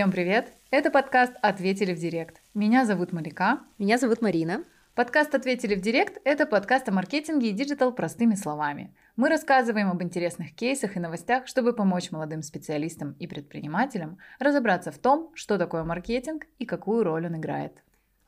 Всем привет! Это подкаст «Ответили в директ». Меня зовут Малика. Меня зовут Марина. Подкаст «Ответили в директ» — это подкаст о маркетинге и digital простыми словами. Мы рассказываем об интересных кейсах и новостях, чтобы помочь молодым специалистам и предпринимателям разобраться в том, что такое маркетинг и какую роль он играет.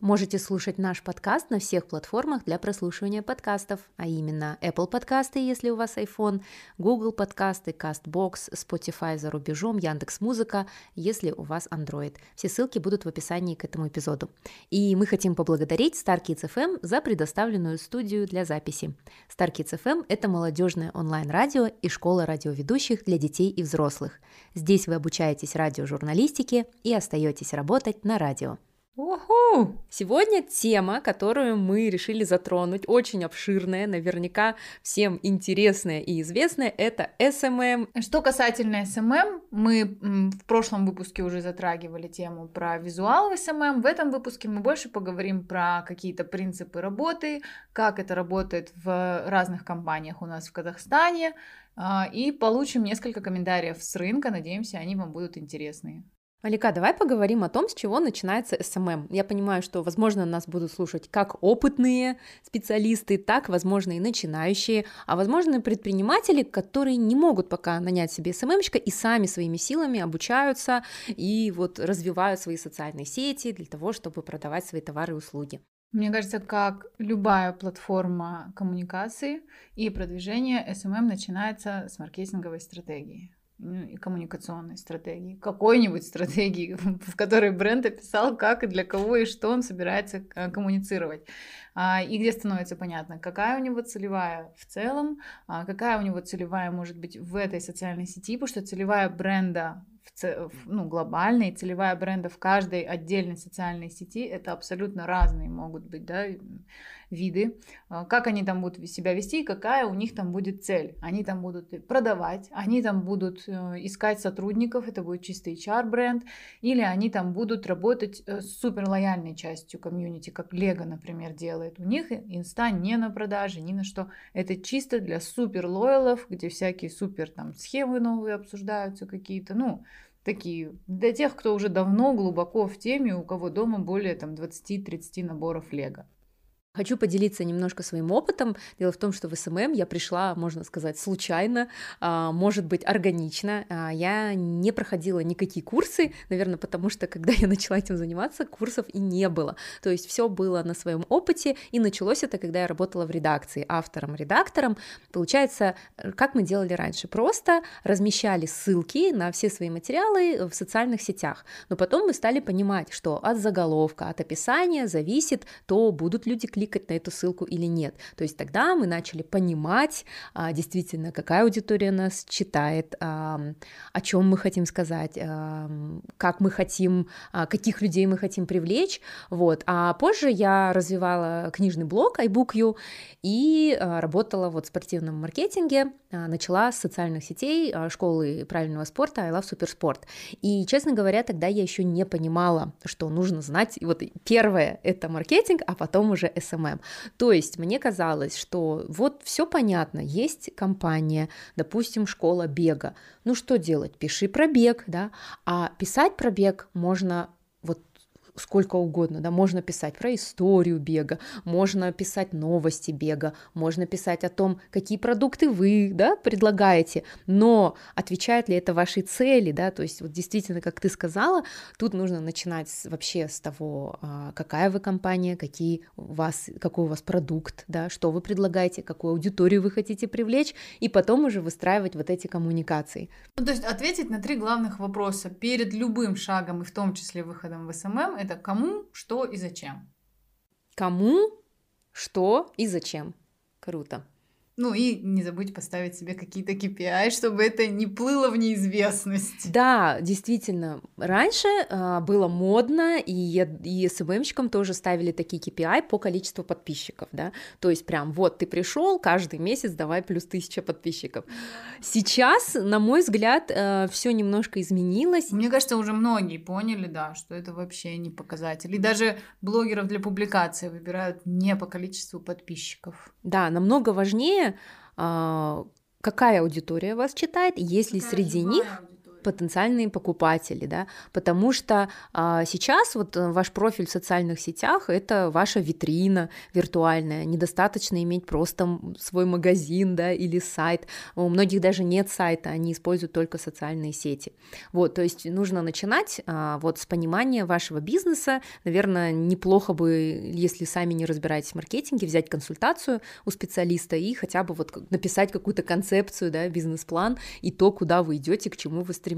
Можете слушать наш подкаст на всех платформах для прослушивания подкастов, а именно Apple подкасты, если у вас iPhone, Google подкасты, CastBox, Spotify за рубежом, Яндекс Музыка, если у вас Android. Все ссылки будут в описании к этому эпизоду. И мы хотим поблагодарить StarKids FM за предоставленную студию для записи. StarKids FM – это молодежное онлайн-радио и школа радиоведущих для детей и взрослых. Здесь вы обучаетесь радиожурналистике и остаетесь работать на радио. Уху! Сегодня тема, которую мы решили затронуть, очень обширная, наверняка всем интересная и известная, это SMM. Что касательно SMM, мы в прошлом выпуске уже затрагивали тему про визуал в SMM. В этом выпуске мы больше поговорим про какие-то принципы работы, как это работает в разных компаниях у нас в Казахстане, а, и получим несколько комментариев с рынка. Надеемся, они вам будут интересные. Малика, давай поговорим о том, с чего начинается SMM. Я понимаю, что, возможно, нас будут слушать как опытные специалисты, так, возможно, и начинающие, а, возможно, и предприниматели, которые не могут пока нанять себе СММщика и сами своими силами обучаются и вот развивают свои социальные сети для того, чтобы продавать свои товары и услуги. Мне кажется, как любая платформа коммуникации и продвижения, SMM начинается с маркетинговой стратегии. Ну, и коммуникационной стратегии, какой-нибудь стратегии, в которой бренд описал, как и для кого и что он собирается э, коммуницировать. А, и где становится понятно, какая у него целевая в целом, а, какая у него целевая может быть в этой социальной сети, потому что целевая бренда в, ну, глобальная целевая бренда в каждой отдельной социальной сети это абсолютно разные могут быть да, виды, а, как они там будут себя вести, какая у них там будет цель. Они там будут продавать, они там будут э, искать сотрудников, это будет чистый HR-бренд, или они там будут работать э, с супер лояльной частью комьюнити, как Лего, например, делает. У них инста не на продаже, ни на что. Это чисто для супер лоялов, где всякие супер там схемы новые обсуждаются какие-то, ну, такие, для тех, кто уже давно глубоко в теме, у кого дома более там 20-30 наборов лего. Хочу поделиться немножко своим опытом. Дело в том, что в SMM я пришла, можно сказать, случайно, а, может быть, органично. А, я не проходила никакие курсы, наверное, потому что, когда я начала этим заниматься, курсов и не было. То есть все было на своем опыте, и началось это, когда я работала в редакции, автором-редактором. Получается, как мы делали раньше? Просто размещали ссылки на все свои материалы в социальных сетях. Но потом мы стали понимать, что от заголовка, от описания зависит, то будут люди кликать кликать на эту ссылку или нет. То есть тогда мы начали понимать а, действительно, какая аудитория нас читает, о чем мы хотим сказать, как мы хотим, а, каких людей мы хотим привлечь. Вот. А позже я развивала книжный блог iBookU и а, работала вот в спортивном маркетинге, начала с социальных сетей школы правильного спорта I Love Суперспорт. И, честно говоря, тогда я еще не понимала, что нужно знать. И вот первое — это маркетинг, а потом уже SMM. То есть мне казалось, что вот все понятно, есть компания, допустим, школа бега. Ну что делать? Пиши про бег, да, а писать про бег можно сколько угодно, да, можно писать про историю бега, можно писать новости бега, можно писать о том, какие продукты вы, да, предлагаете, но отвечает ли это вашей цели, да, то есть вот действительно, как ты сказала, тут нужно начинать вообще с того, а, какая вы компания, какие у вас, какой у вас продукт, да, что вы предлагаете, какую аудиторию вы хотите привлечь, и потом уже выстраивать вот эти коммуникации. Ну, то есть ответить на три главных вопроса перед любым шагом, и в том числе выходом в SMM, это кому, что и зачем. Кому, что и зачем. Круто. Ну и не забудь поставить себе какие-то KPI, чтобы это не плыло в неизвестность. Да, действительно. Раньше э, было модно, и, и СММщикам тоже ставили такие KPI по количеству подписчиков, да. То есть прям вот ты пришел, каждый месяц давай плюс тысяча подписчиков. Сейчас, на мой взгляд, э, все немножко изменилось. Мне кажется, уже многие поняли, да, что это вообще не показатель. И даже блогеров для публикации выбирают не по количеству подписчиков. Да, намного важнее, а, какая аудитория вас читает, если какая среди них... Потенциальные покупатели, да, потому что а, сейчас вот э, ваш профиль в социальных сетях это ваша витрина виртуальная, недостаточно иметь просто свой магазин, да, или сайт, у многих даже нет сайта, они используют только социальные сети, вот, то есть нужно начинать а, вот с понимания вашего бизнеса, наверное, неплохо бы, если сами не разбираетесь в маркетинге, взять консультацию у специалиста и хотя бы вот написать какую-то концепцию, да, бизнес-план и то, куда вы идете, к чему вы стремитесь.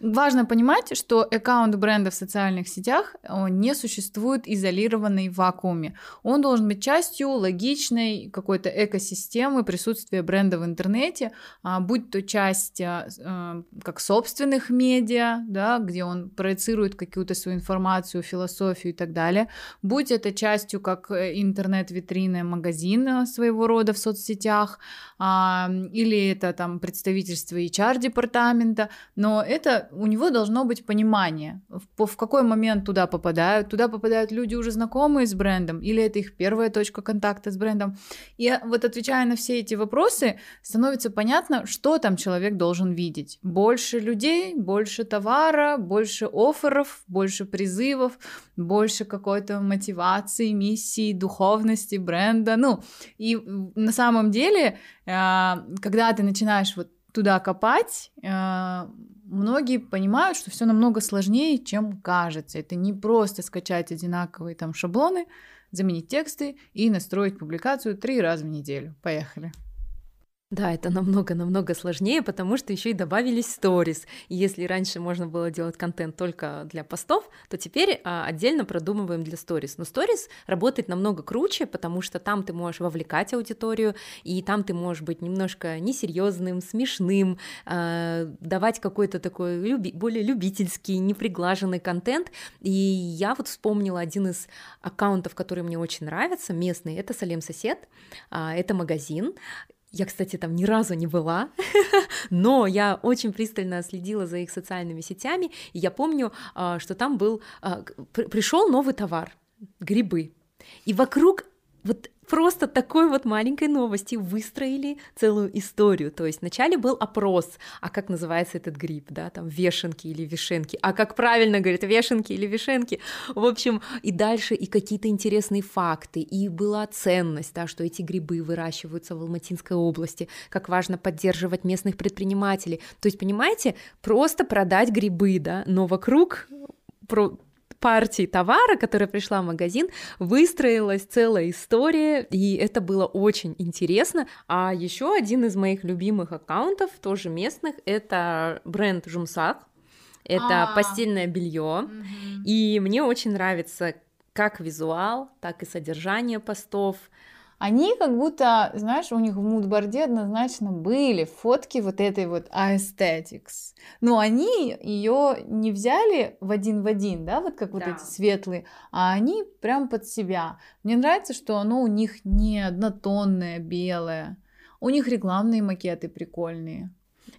Важно понимать, что аккаунт бренда в социальных сетях не существует изолированный в вакууме. Он должен быть частью логичной какой-то экосистемы присутствия бренда в интернете, а, будь то часть а, а, как собственных медиа, да, где он проецирует какую-то свою информацию, философию и так далее, будь это частью как э, интернет-витрины магазина своего рода в соцсетях, или это там представительство HR-департамента, но это у него должно быть понимание, в, в какой момент туда попадают, туда попадают люди уже знакомые с брендом, или это их первая точка контакта с брендом. И вот отвечая на все эти вопросы, становится понятно, что там человек должен видеть. Больше людей, больше товара, больше офферов, больше призывов, больше какой-то мотивации, миссии, духовности бренда. Ну, и на самом деле, а, когда ты начинаешь вот туда копать, а, многие понимают, что все намного сложнее, чем кажется. Это не просто скачать одинаковые там шаблоны, заменить тексты и настроить публикацию три раза в неделю. Поехали. Да, это намного-намного сложнее, потому что еще и добавились сторис. Если раньше можно было делать контент только для постов, то теперь а, отдельно продумываем для сторис. Но сторис работает намного круче, потому что там ты можешь вовлекать аудиторию, и там ты можешь быть немножко несерьезным, смешным, а, давать какой-то такой люби- более любительский, неприглаженный контент. И я вот вспомнила один из аккаунтов, который мне очень нравится, местный, это Салем Сосед, а, это магазин, я, кстати, там ни разу не была, но я очень пристально следила за их социальными сетями, и я помню, а, что там был, а, пришел новый товар, грибы, и вокруг вот просто такой вот маленькой новости выстроили целую историю. То есть вначале был опрос, а как называется этот гриб, да, там вешенки или вишенки, а как правильно говорит, вешенки или вишенки. В общем, и дальше и какие-то интересные факты, и была ценность, да, что эти грибы выращиваются в Алматинской области, как важно поддерживать местных предпринимателей. То есть, понимаете, просто продать грибы, да, но вокруг партии товара, которая пришла в магазин, выстроилась целая история, и это было очень интересно. А еще один из моих любимых аккаунтов, тоже местных, это бренд Жумсак. Это А-а-а. постельное белье. И мне очень нравится как визуал, так и содержание постов они как будто, знаешь, у них в мудборде однозначно были фотки вот этой вот aesthetics. Но они ее не взяли в один в один, да, вот как да. вот эти светлые, а они прям под себя. Мне нравится, что оно у них не однотонное, белое. У них рекламные макеты прикольные.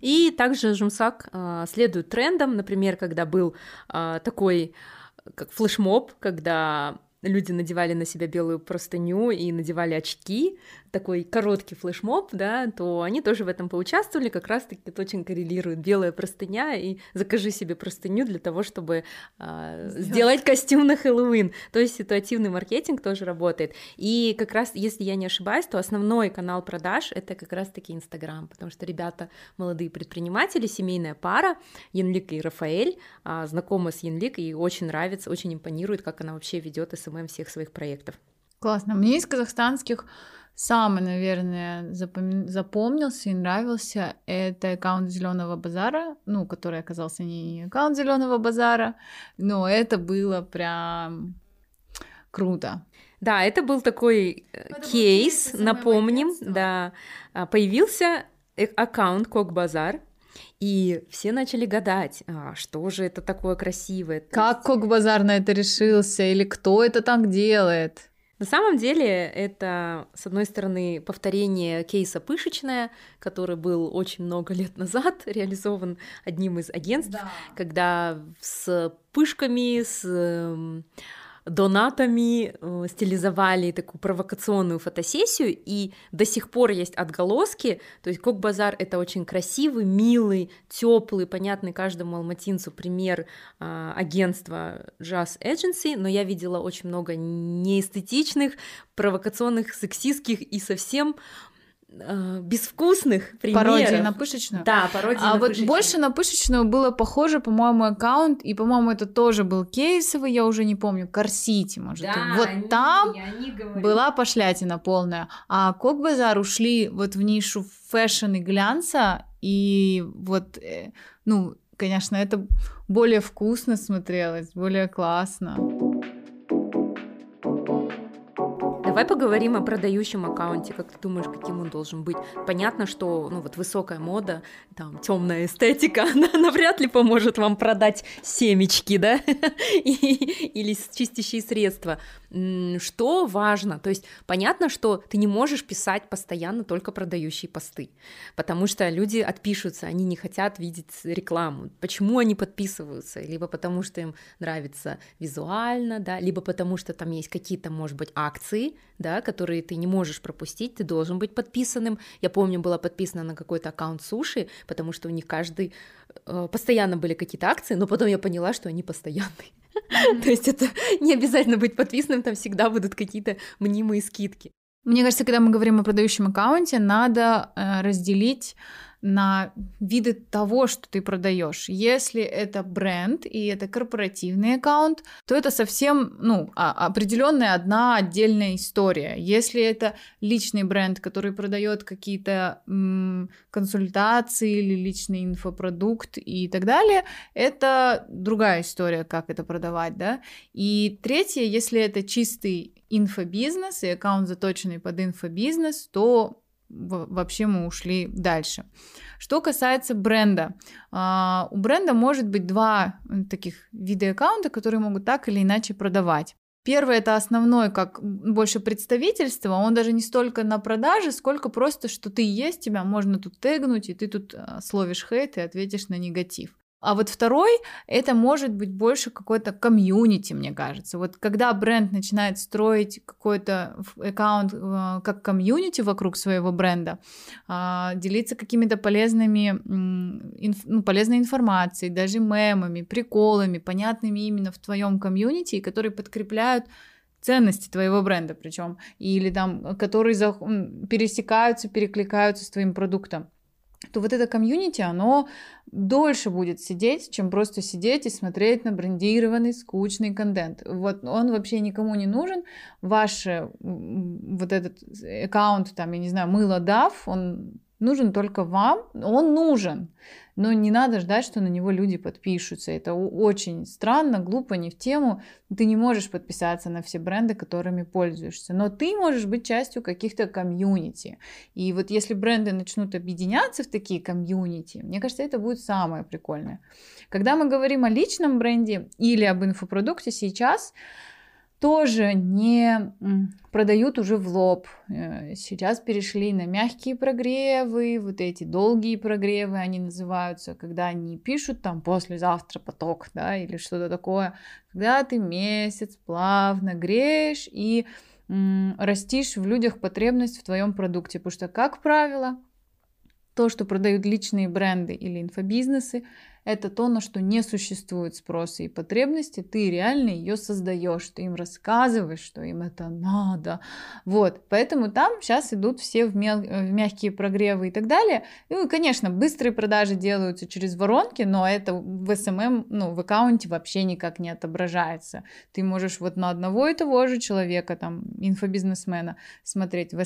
И также Жумсак э, следует трендам, например, когда был э, такой как флешмоб, когда люди надевали на себя белую простыню и надевали очки, такой короткий флешмоб, да, то они тоже в этом поучаствовали, как раз-таки это очень коррелирует белая простыня, и закажи себе простыню для того, чтобы э, сделать костюм на Хэллоуин. То есть ситуативный маркетинг тоже работает. И как раз, если я не ошибаюсь, то основной канал продаж — это как раз-таки Инстаграм, потому что ребята молодые предприниматели, семейная пара, Янлик и Рафаэль, э, знакомы с Янлик, и очень нравится, очень импонирует, как она вообще ведет SMM всех своих проектов. Классно. Мне из казахстанских самый, наверное, запом... запомнился и нравился, это аккаунт Зеленого базара, ну, который оказался не аккаунт Зеленого базара, но это было прям круто. Да, это был такой э, это кейс, был напомним, да, а, появился э, аккаунт Кок Базар, и все начали гадать, а, что же это такое красивое. Как Кок Базар на это решился, или кто это так делает? На самом деле это, с одной стороны, повторение кейса Пышечная, который был очень много лет назад реализован одним из агентств, да. когда с пышками, с донатами э, стилизовали такую провокационную фотосессию, и до сих пор есть отголоски, то есть Кок Базар — это очень красивый, милый, теплый, понятный каждому алматинцу пример э, агентства Jazz Agency, но я видела очень много неэстетичных, провокационных, сексистских и совсем э, безвкусных примеров. Пародии на пышечную? Да, пародии а на вот пышечную. больше на пышечную было похоже, по-моему, аккаунт, и, по-моему, это тоже был кейсовый, я уже не помню, Карсити, может. Да, вот они- там они была пошлятина полная. А Кок Базар ушли вот в нишу fashion и глянца, и вот, э, ну, конечно, это более вкусно смотрелось, более классно. Давай поговорим о продающем аккаунте. Как ты думаешь, каким он должен быть? Понятно, что ну вот высокая мода, там темная эстетика, она навряд ли поможет вам продать семечки, да, или чистящие средства. Что важно? То есть понятно, что ты не можешь писать постоянно только продающие посты, потому что люди отпишутся, они не хотят видеть рекламу. Почему они подписываются? Либо потому что им нравится визуально, да, либо потому что там есть какие-то, может быть, акции, да, которые ты не можешь пропустить, ты должен быть подписанным. Я помню, была подписана на какой-то аккаунт суши, потому что у них каждый э, постоянно были какие-то акции, но потом я поняла, что они постоянные. То есть это не обязательно быть подписанным, там всегда будут какие-то мнимые скидки. Мне кажется, когда мы говорим о продающем аккаунте, надо э, разделить на виды того, что ты продаешь. Если это бренд и это корпоративный аккаунт, то это совсем ну, определенная одна отдельная история. Если это личный бренд, который продает какие-то м, консультации или личный инфопродукт и так далее, это другая история, как это продавать, да. И третье, если это чистый инфобизнес и аккаунт заточенный под инфобизнес, то вообще мы ушли дальше. Что касается бренда, а, у бренда может быть два таких вида аккаунта, которые могут так или иначе продавать. Первый это основной, как больше представительство, он даже не столько на продаже, сколько просто, что ты есть, тебя можно тут тегнуть, и ты тут а, словишь хейт и ответишь на негатив. А вот второй, это может быть больше какой-то комьюнити, мне кажется. Вот когда бренд начинает строить какой-то аккаунт э, как комьюнити вокруг своего бренда, а, делиться какими-то полезными, ну, полезной информацией, даже мемами, приколами, понятными именно в твоем комьюнити, которые подкрепляют ценности твоего бренда, причем, или там, э, которые пересекаются, перекликаются с твоим продуктом то вот это комьюнити, оно дольше будет сидеть, чем просто сидеть и смотреть на брендированный, скучный контент. Вот он вообще никому не нужен. Ваш э, вот этот аккаунт, там, я не знаю, мыло дав, он нужен только вам. Он нужен, но не надо ждать, что на него люди подпишутся. Это очень странно, глупо, не в тему. Ты не можешь подписаться на все бренды, которыми пользуешься, но ты можешь быть частью каких-то комьюнити. И вот если бренды начнут объединяться в такие комьюнити, мне кажется, это будет самое прикольное. Когда мы говорим о личном бренде или об инфопродукте сейчас, тоже не продают уже в лоб. Э, Сейчас перешли на мягкие прогревы, вот эти долгие прогревы они называются, когда они пишут там послезавтра поток, да, или что-то такое, когда ты месяц плавно греешь и м, растишь в людях потребность в твоем продукте, потому что, как правило, то, что продают личные бренды или инфобизнесы, это то, на что не существует спроса и потребности, ты реально ее создаешь, ты им рассказываешь, что им это надо. Вот, поэтому там сейчас идут все в, мел- в мягкие прогревы и так далее. Ну и, конечно, быстрые продажи делаются через воронки, но это в SMM, ну, в аккаунте вообще никак не отображается. Ты можешь вот на одного и того же человека, там, инфобизнесмена, смотреть в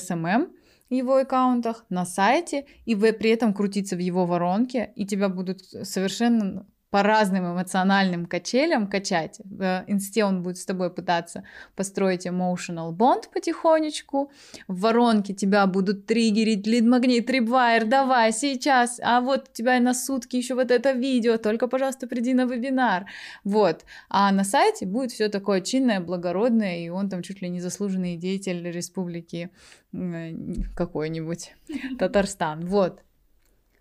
SMM, его аккаунтах, на сайте, и вы при этом крутиться в его воронке, и тебя будут совершенно по разным эмоциональным качелям качать. В инсте он будет с тобой пытаться построить emotional bond потихонечку. В воронке тебя будут триггерить лид-магнит, трипвайр, давай сейчас, а вот у тебя на сутки еще вот это видео, только, пожалуйста, приди на вебинар. Вот. А на сайте будет все такое чинное, благородное, и он там чуть ли не заслуженный деятель республики э, какой-нибудь Татарстан. Вот.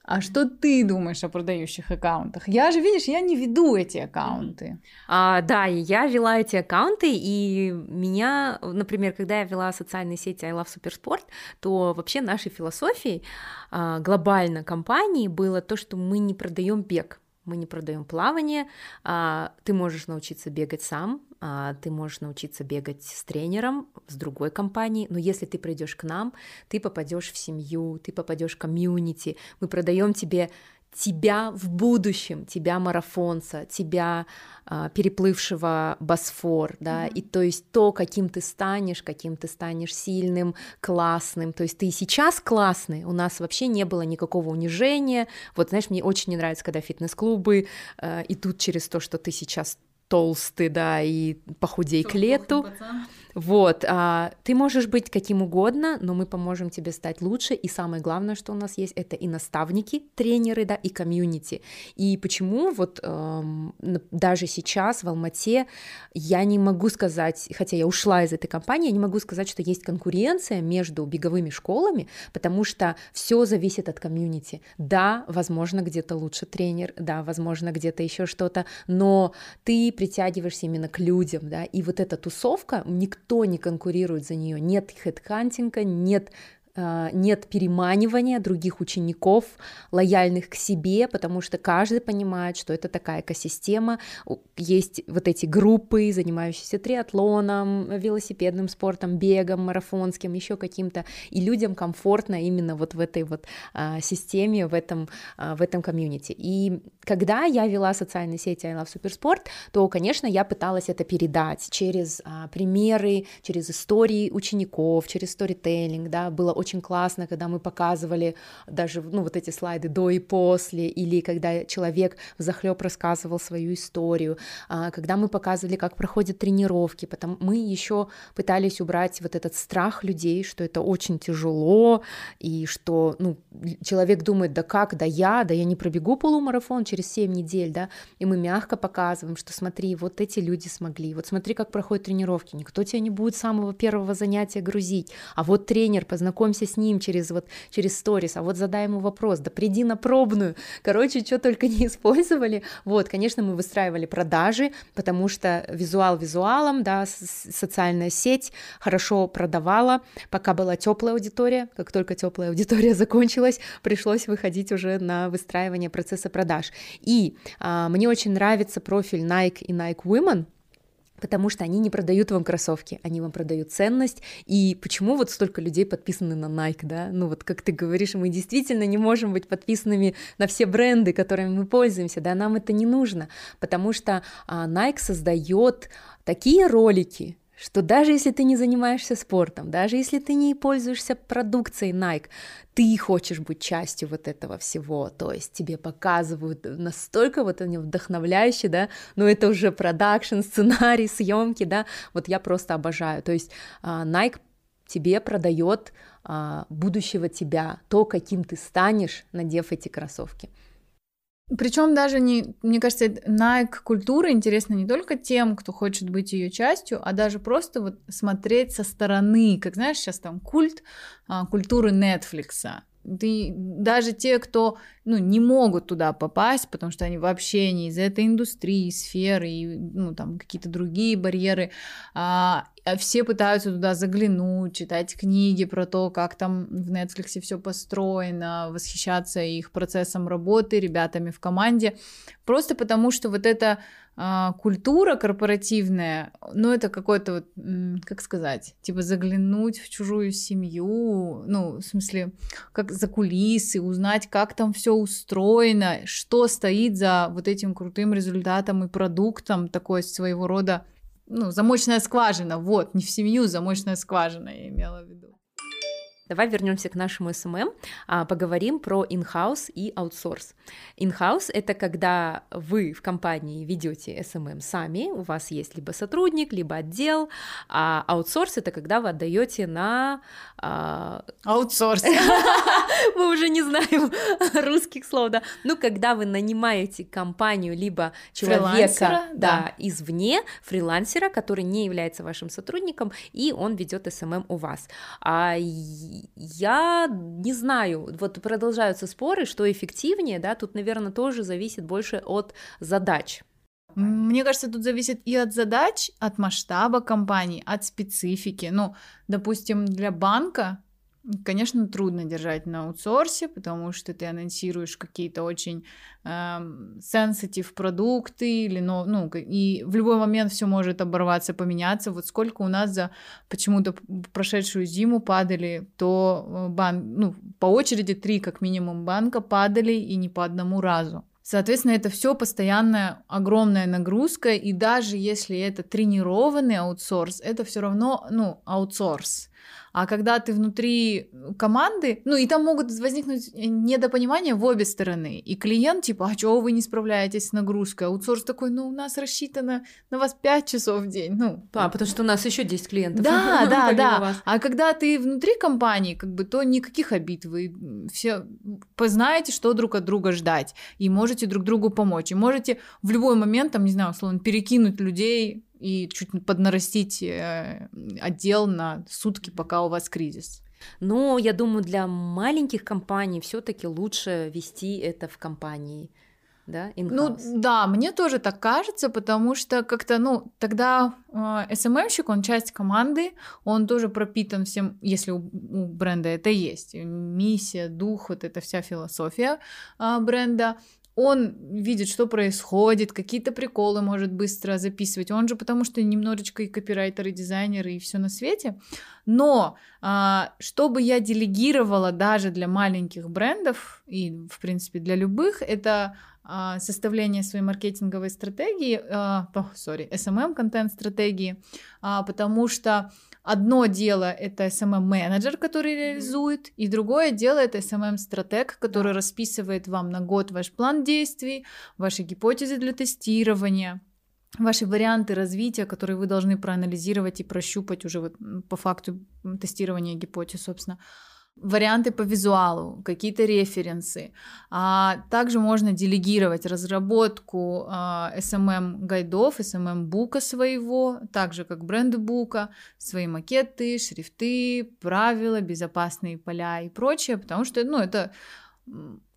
А что ты думаешь о продающих аккаунтах? Я же, видишь, я не веду эти аккаунты. А, да, я вела эти аккаунты, и меня, например, когда я вела социальные сети I Love Supersport, то вообще нашей философией а, глобально компании было то, что мы не продаем бег мы не продаем плавание, а, ты можешь научиться бегать сам, ты можешь научиться бегать с тренером, с другой компанией, но если ты придешь к нам, ты попадешь в семью, ты попадешь в комьюнити, мы продаем тебе тебя в будущем, тебя марафонца, тебя а, переплывшего Босфор, да, mm-hmm. и то есть то, каким ты станешь, каким ты станешь сильным, классным, то есть ты сейчас классный, у нас вообще не было никакого унижения, вот знаешь, мне очень не нравится, когда фитнес-клубы э, идут через то, что ты сейчас толстый, да, и похудей к лету. Пацан. Вот, а, ты можешь быть каким угодно, но мы поможем тебе стать лучше, и самое главное, что у нас есть, это и наставники, тренеры, да, и комьюнити. И почему вот эм, даже сейчас в Алмате я не могу сказать, хотя я ушла из этой компании, я не могу сказать, что есть конкуренция между беговыми школами, потому что все зависит от комьюнити. Да, возможно, где-то лучше тренер, да, возможно, где-то еще что-то, но ты притягиваешься именно к людям, да, и вот эта тусовка, никто никто не конкурирует за нее, нет хедкантинга, нет нет переманивания других учеников, лояльных к себе, потому что каждый понимает, что это такая экосистема, есть вот эти группы, занимающиеся триатлоном, велосипедным спортом, бегом, марафонским, еще каким-то, и людям комфортно именно вот в этой вот а, системе, в этом, а, в этом комьюнити. И когда я вела социальные сети I Love Supersport, то, конечно, я пыталась это передать через а, примеры, через истории учеников, через сторителлинг, да, было очень классно, когда мы показывали даже, ну, вот эти слайды до и после, или когда человек в захлеб рассказывал свою историю, а, когда мы показывали, как проходят тренировки, потом мы еще пытались убрать вот этот страх людей, что это очень тяжело, и что, ну, человек думает, да как, да я, да я не пробегу полумарафон через 7 недель, да, и мы мягко показываем, что смотри, вот эти люди смогли, вот смотри, как проходят тренировки, никто тебя не будет с самого первого занятия грузить, а вот тренер, познакомься познакомься с ним через вот через сторис, а вот задай ему вопрос, да приди на пробную. Короче, что только не использовали. Вот, конечно, мы выстраивали продажи, потому что визуал визуалом, да, социальная сеть хорошо продавала, пока была теплая аудитория, как только теплая аудитория закончилась, пришлось выходить уже на выстраивание процесса продаж. И а, мне очень нравится профиль Nike и Nike Women, потому что они не продают вам кроссовки, они вам продают ценность. И почему вот столько людей подписаны на Nike, да? Ну вот как ты говоришь, мы действительно не можем быть подписанными на все бренды, которыми мы пользуемся, да, нам это не нужно, потому что а, Nike создает такие ролики, что даже если ты не занимаешься спортом, даже если ты не пользуешься продукцией Nike, ты хочешь быть частью вот этого всего, то есть тебе показывают настолько вот они вдохновляющие, да, но это уже продакшн, сценарий, съемки, да, вот я просто обожаю, то есть а, Nike тебе продает а, будущего тебя, то, каким ты станешь, надев эти кроссовки. Причем даже не, мне кажется, Nike культура интересна не только тем, кто хочет быть ее частью, а даже просто вот смотреть со стороны, как знаешь, сейчас там культ а, культуры Netflix. Ты, даже те, кто ну, не могут туда попасть, потому что они вообще не из этой индустрии, сферы, и, ну, там какие-то другие барьеры, а, а все пытаются туда заглянуть, читать книги про то, как там в Netflix все построено, восхищаться их процессом работы, ребятами в команде, просто потому что вот это культура корпоративная, ну, это какой-то вот, как сказать, типа заглянуть в чужую семью, ну, в смысле, как за кулисы, узнать, как там все устроено, что стоит за вот этим крутым результатом и продуктом, такой своего рода, ну, замочная скважина, вот, не в семью, замочная скважина, я имела в виду. Давай вернемся к нашему SMM, а, поговорим про in-house и аутсорс. In-house — это когда вы в компании ведете SMM сами, у вас есть либо сотрудник, либо отдел, а аутсорс — это когда вы отдаете на... А, аутсорс. Мы уже не знаем русских слов, да. Ну, когда вы нанимаете компаннию, либо человека да, извне, фрилансера, который не является вашим сотрудником, и он ведет SMM у вас. А я не знаю, вот продолжаются споры, что эффективнее, да, тут, наверное, тоже зависит больше от задач. Мне кажется, тут зависит и от задач, от масштаба компании, от специфики. Ну, допустим, для банка Конечно, трудно держать на аутсорсе, потому что ты анонсируешь какие-то очень сенситив эм, продукты, или, ну, ну, и в любой момент все может оборваться, поменяться. Вот сколько у нас за почему-то прошедшую зиму падали, то э, бан, ну, по очереди три как минимум банка падали и не по одному разу. Соответственно, это все постоянная огромная нагрузка, и даже если это тренированный аутсорс, это все равно, ну, аутсорс. А когда ты внутри команды, ну и там могут возникнуть недопонимания в обе стороны. И клиент типа, а чего вы не справляетесь с нагрузкой? Аутсорс такой, ну у нас рассчитано на вас 5 часов в день. Ну, а, потому что у нас еще 10 клиентов. Да, да, да. А когда ты внутри компании, как бы, то никаких обид. Вы все познаете, что друг от друга ждать. И можете друг другу помочь. И можете в любой момент, там, не знаю, условно, перекинуть людей и чуть поднарастить э, отдел на сутки, пока у вас кризис. Но я думаю, для маленьких компаний все-таки лучше вести это в компании. Да, ну да, мне тоже так кажется, потому что как-то, ну, тогда э, СММщик, он часть команды, он тоже пропитан всем, если у, у бренда это есть, миссия, дух, вот эта вся философия э, бренда, он видит, что происходит, какие-то приколы может быстро записывать. Он же потому что немножечко и копирайтер, и дизайнер, и все на свете. Но а, чтобы я делегировала даже для маленьких брендов и, в принципе, для любых, это а, составление своей маркетинговой стратегии, а, sorry, SMM контент стратегии, а, потому что Одно дело это SMM-менеджер, который реализует, и другое дело это SMM-стратег, который расписывает вам на год ваш план действий, ваши гипотезы для тестирования, ваши варианты развития, которые вы должны проанализировать и прощупать уже вот по факту тестирования гипотез, собственно варианты по визуалу, какие-то референсы. А также можно делегировать разработку а, SMM гайдов, SMM бука своего, так же как бренд бука, свои макеты, шрифты, правила, безопасные поля и прочее, потому что ну, это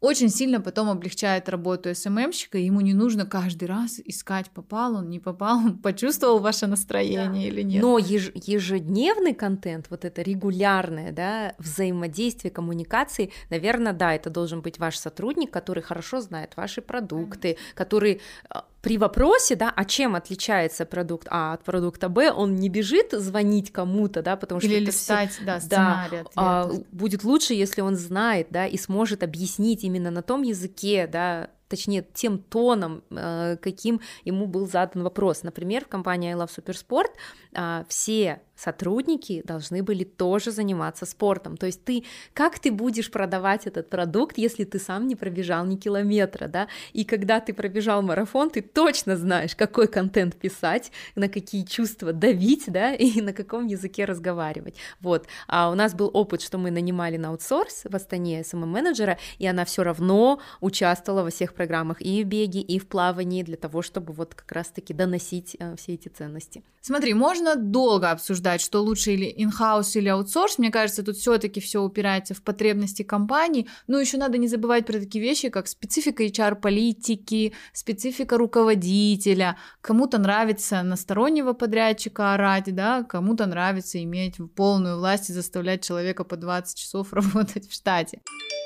очень сильно потом облегчает работу СММщика, ему не нужно каждый раз искать, попал он, не попал, он почувствовал ваше настроение да. или нет. Но еж- ежедневный контент, вот это регулярное, да, взаимодействие, коммуникации, наверное, да, это должен быть ваш сотрудник, который хорошо знает ваши продукты, mm который а, при вопросе, да, а чем отличается продукт А от продукта Б, он не бежит звонить кому-то, да, потому что или листать, все, да, сценарий. Да, а, будет лучше, если он знает, да, и сможет объяснить именно на том языке, да, точнее, тем тоном, э, каким ему был задан вопрос. Например, в компании I Love Supersport а, все сотрудники должны были тоже заниматься спортом. То есть ты, как ты будешь продавать этот продукт, если ты сам не пробежал ни километра, да? И когда ты пробежал марафон, ты точно знаешь, какой контент писать, на какие чувства давить, да, и на каком языке разговаривать. Вот. А у нас был опыт, что мы нанимали на аутсорс в Астане SMM-менеджера, и она все равно участвовала во всех программах и в беге, и в плавании для того, чтобы вот как раз-таки доносить э, все эти ценности. Смотри, можно долго обсуждать, что лучше или in-house, или аутсорс. Мне кажется, тут все-таки все упирается в потребности компании. Но еще надо не забывать про такие вещи, как специфика HR-политики, специфика руководителя. Кому-то нравится на стороннего подрядчика орать, да, кому-то нравится иметь полную власть и заставлять человека по 20 часов работать в штате.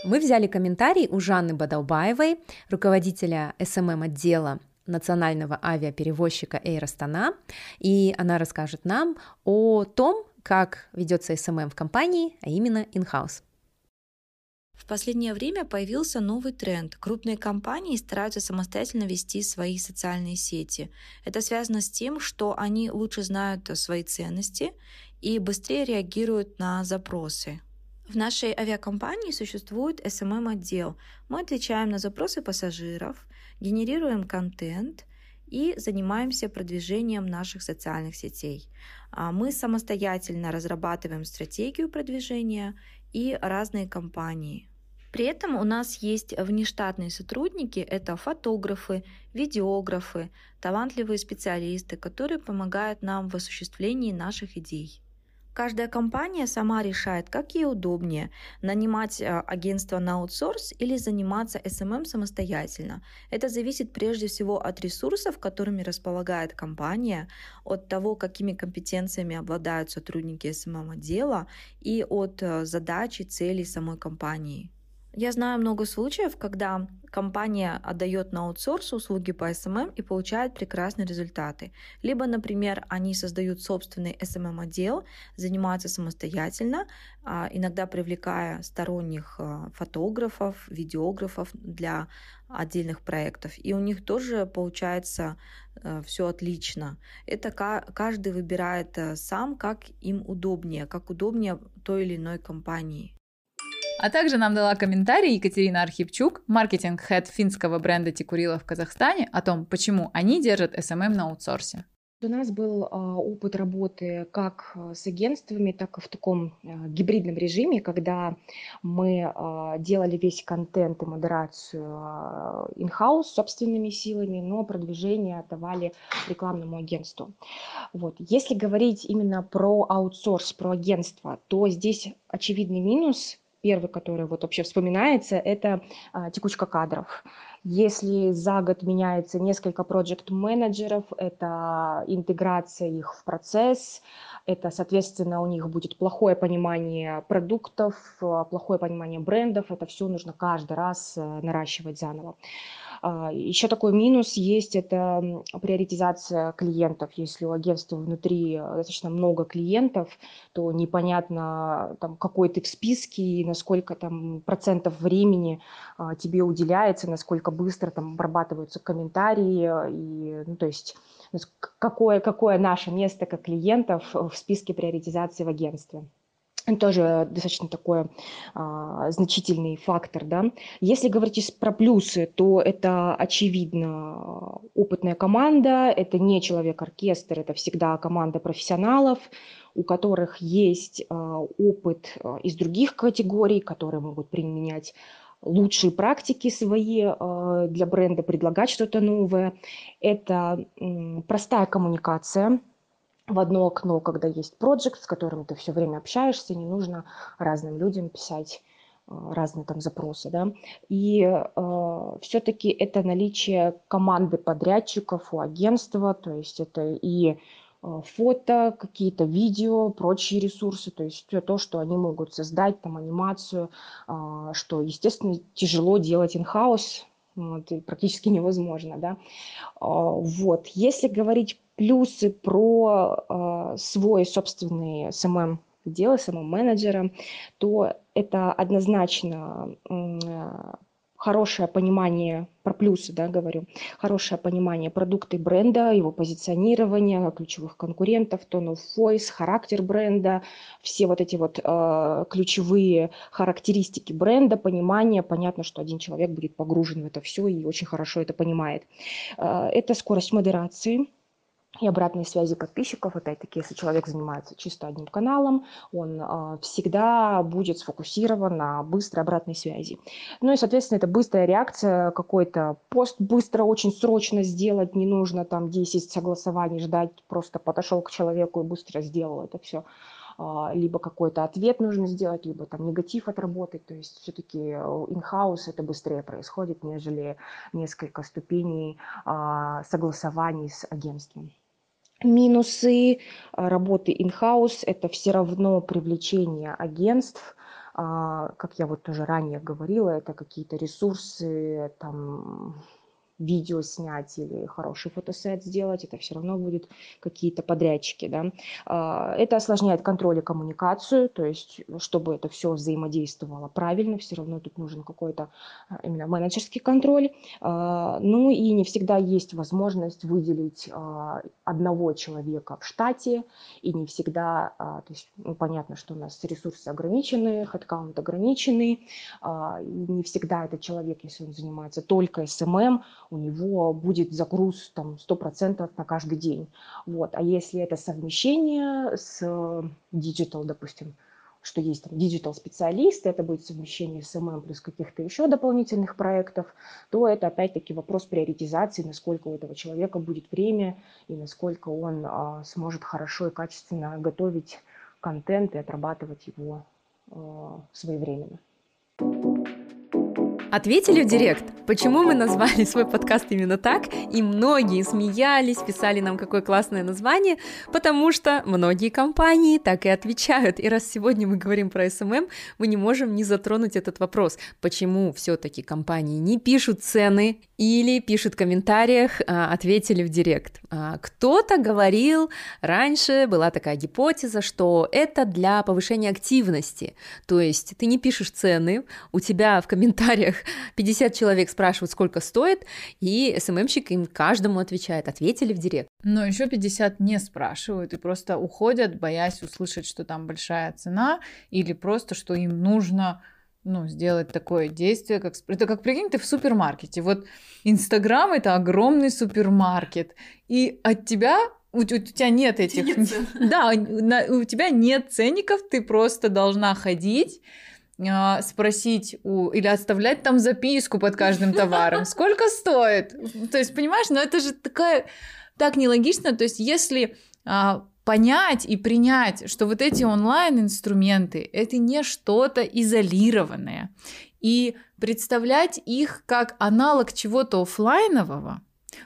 Мы взяли комментарий у Жанны Бадалбаевой, руководителя SMM-отдела национального авиаперевозчика Air Astana, и она расскажет нам о том, как ведется SMM в компании, а именно in-house. В последнее время появился новый тренд. Крупные компании стараются самостоятельно вести свои социальные сети. Это связано с тем, что они лучше знают свои ценности и быстрее реагируют на запросы. В нашей авиакомпании существует SMM-отдел. Мы отвечаем на запросы пассажиров, генерируем контент и занимаемся продвижением наших социальных сетей. А мы самостоятельно разрабатываем стратегию продвижения и разные компании. При этом у нас есть внештатные сотрудники, это фотографы, видеографы, талантливые специалисты, которые помогают нам в осуществлении наших идей. Каждая компания сама решает, как ей удобнее – нанимать э, агентство на аутсорс или заниматься SMM самостоятельно. Это зависит прежде всего от ресурсов, которыми располагает компания, от того, какими компетенциями обладают сотрудники SMM-отдела и от э, задач и целей самой компании. Я знаю много случаев, когда компания отдает на аутсорс услуги по SMM и получает прекрасные результаты. Либо, например, они создают собственный SMM-отдел, занимаются самостоятельно, а, иногда привлекая сторонних а, фотографов, видеографов для отдельных проектов. И у них тоже получается а, все отлично. Это каждый выбирает сам, как им удобнее, как удобнее той или иной компании. А также нам дала комментарий Екатерина Архипчук, маркетинг-хед финского бренда Тикурила в Казахстане, о том, почему они держат SMM на аутсорсе. У нас был а, опыт работы как а, с агентствами, так и в таком а, гибридном режиме, когда мы делали весь контент и модерацию in-house собственными силами, но продвижение отдавали рекламному агентству. Вот. Если говорить именно про аутсорс, про агентство, то здесь очевидный минус первый, который вот вообще вспоминается, это а, текучка кадров. Если за год меняется несколько проект-менеджеров, это интеграция их в процесс, это, соответственно, у них будет плохое понимание продуктов, плохое понимание брендов, это все нужно каждый раз э, наращивать заново. А, Еще такой минус есть, это приоритизация клиентов. Если у агентства внутри э, достаточно много клиентов, то непонятно, там, какой ты в списке и насколько там процентов времени а, тебе уделяется, насколько быстро там обрабатываются комментарии, и, ну, то есть какое, какое наше место как клиентов в списке приоритизации в агентстве тоже достаточно такой а, значительный фактор. Да? Если говорить про плюсы, то это очевидно опытная команда, это не человек-оркестр, это всегда команда профессионалов, у которых есть а, опыт а, из других категорий, которые могут применять лучшие практики свои а, для бренда, предлагать что-то новое. Это простая коммуникация, в одно окно, когда есть проект, с которым ты все время общаешься, не нужно разным людям писать э, разные там запросы, да, и э, все-таки это наличие команды подрядчиков у агентства, то есть это и э, фото, какие-то видео, прочие ресурсы, то есть все то, что они могут создать, там анимацию, э, что, естественно, тяжело делать in-house, вот, практически невозможно, да. Э, вот, если говорить плюсы про э, свой собственный SMM дело, самого менеджера, то это однозначно хорошее понимание, про плюсы, да, говорю, хорошее понимание продукта и бренда, его позиционирования, ключевых конкурентов, tone of voice, характер бренда, все вот эти вот э, ключевые характеристики бренда, понимание, понятно, что один человек будет погружен в это все и очень хорошо это понимает. Э, это скорость модерации, и обратной связи подписчиков. Опять-таки, если человек занимается чисто одним каналом, он э, всегда будет сфокусирован на быстрой обратной связи. Ну и, соответственно, это быстрая реакция, какой-то пост быстро, очень срочно сделать, не нужно там 10 согласований ждать, просто подошел к человеку и быстро сделал это все а, либо какой-то ответ нужно сделать, либо там негатив отработать. То есть все-таки in-house это быстрее происходит, нежели несколько ступеней а, согласований с агентством. Минусы а, работы in-house – это все равно привлечение агентств, а, как я вот тоже ранее говорила, это какие-то ресурсы, там, видео снять или хороший фотосет сделать, это все равно будут какие-то подрядчики. Да? А, это осложняет контроль и коммуникацию, то есть чтобы это все взаимодействовало правильно, все равно тут нужен какой-то а, именно менеджерский контроль. А, ну и не всегда есть возможность выделить одного человека в штате, и не всегда, то есть ну, понятно, что у нас ресурсы ограничены, headcount ограниченный, и не всегда этот человек, если он занимается только SMM, у него будет загруз там 100% на каждый день. Вот. А если это совмещение с digital, допустим, что есть там digital специалист, это будет совмещение с ММ плюс каких-то еще дополнительных проектов, то это опять-таки вопрос приоритизации, насколько у этого человека будет время и насколько он а, сможет хорошо и качественно готовить контент и отрабатывать его своевременно. Ответили в директ, почему мы назвали свой подкаст именно так, и многие смеялись, писали нам, какое классное название, потому что многие компании так и отвечают. И раз сегодня мы говорим про SMM, мы не можем не затронуть этот вопрос, почему все-таки компании не пишут цены или пишут в комментариях, а, ответили в директ. А, кто-то говорил, раньше была такая гипотеза, что это для повышения активности, то есть ты не пишешь цены, у тебя в комментариях 50 человек спрашивают, сколько стоит, и СММщик им каждому отвечает, ответили в директ. Но еще 50 не спрашивают и просто уходят, боясь услышать, что там большая цена, или просто, что им нужно ну, сделать такое действие, как... Это как, прикинь, ты в супермаркете. Вот Инстаграм — это огромный супермаркет, и от тебя у, у тебя нет этих... Нет да, на, у тебя нет ценников, ты просто должна ходить а, спросить у или оставлять там записку под каждым товаром, сколько стоит. То есть, понимаешь, ну это же такая так нелогично. То есть, если а, понять и принять, что вот эти онлайн-инструменты это не что-то изолированное, и представлять их как аналог чего-то офлайнового,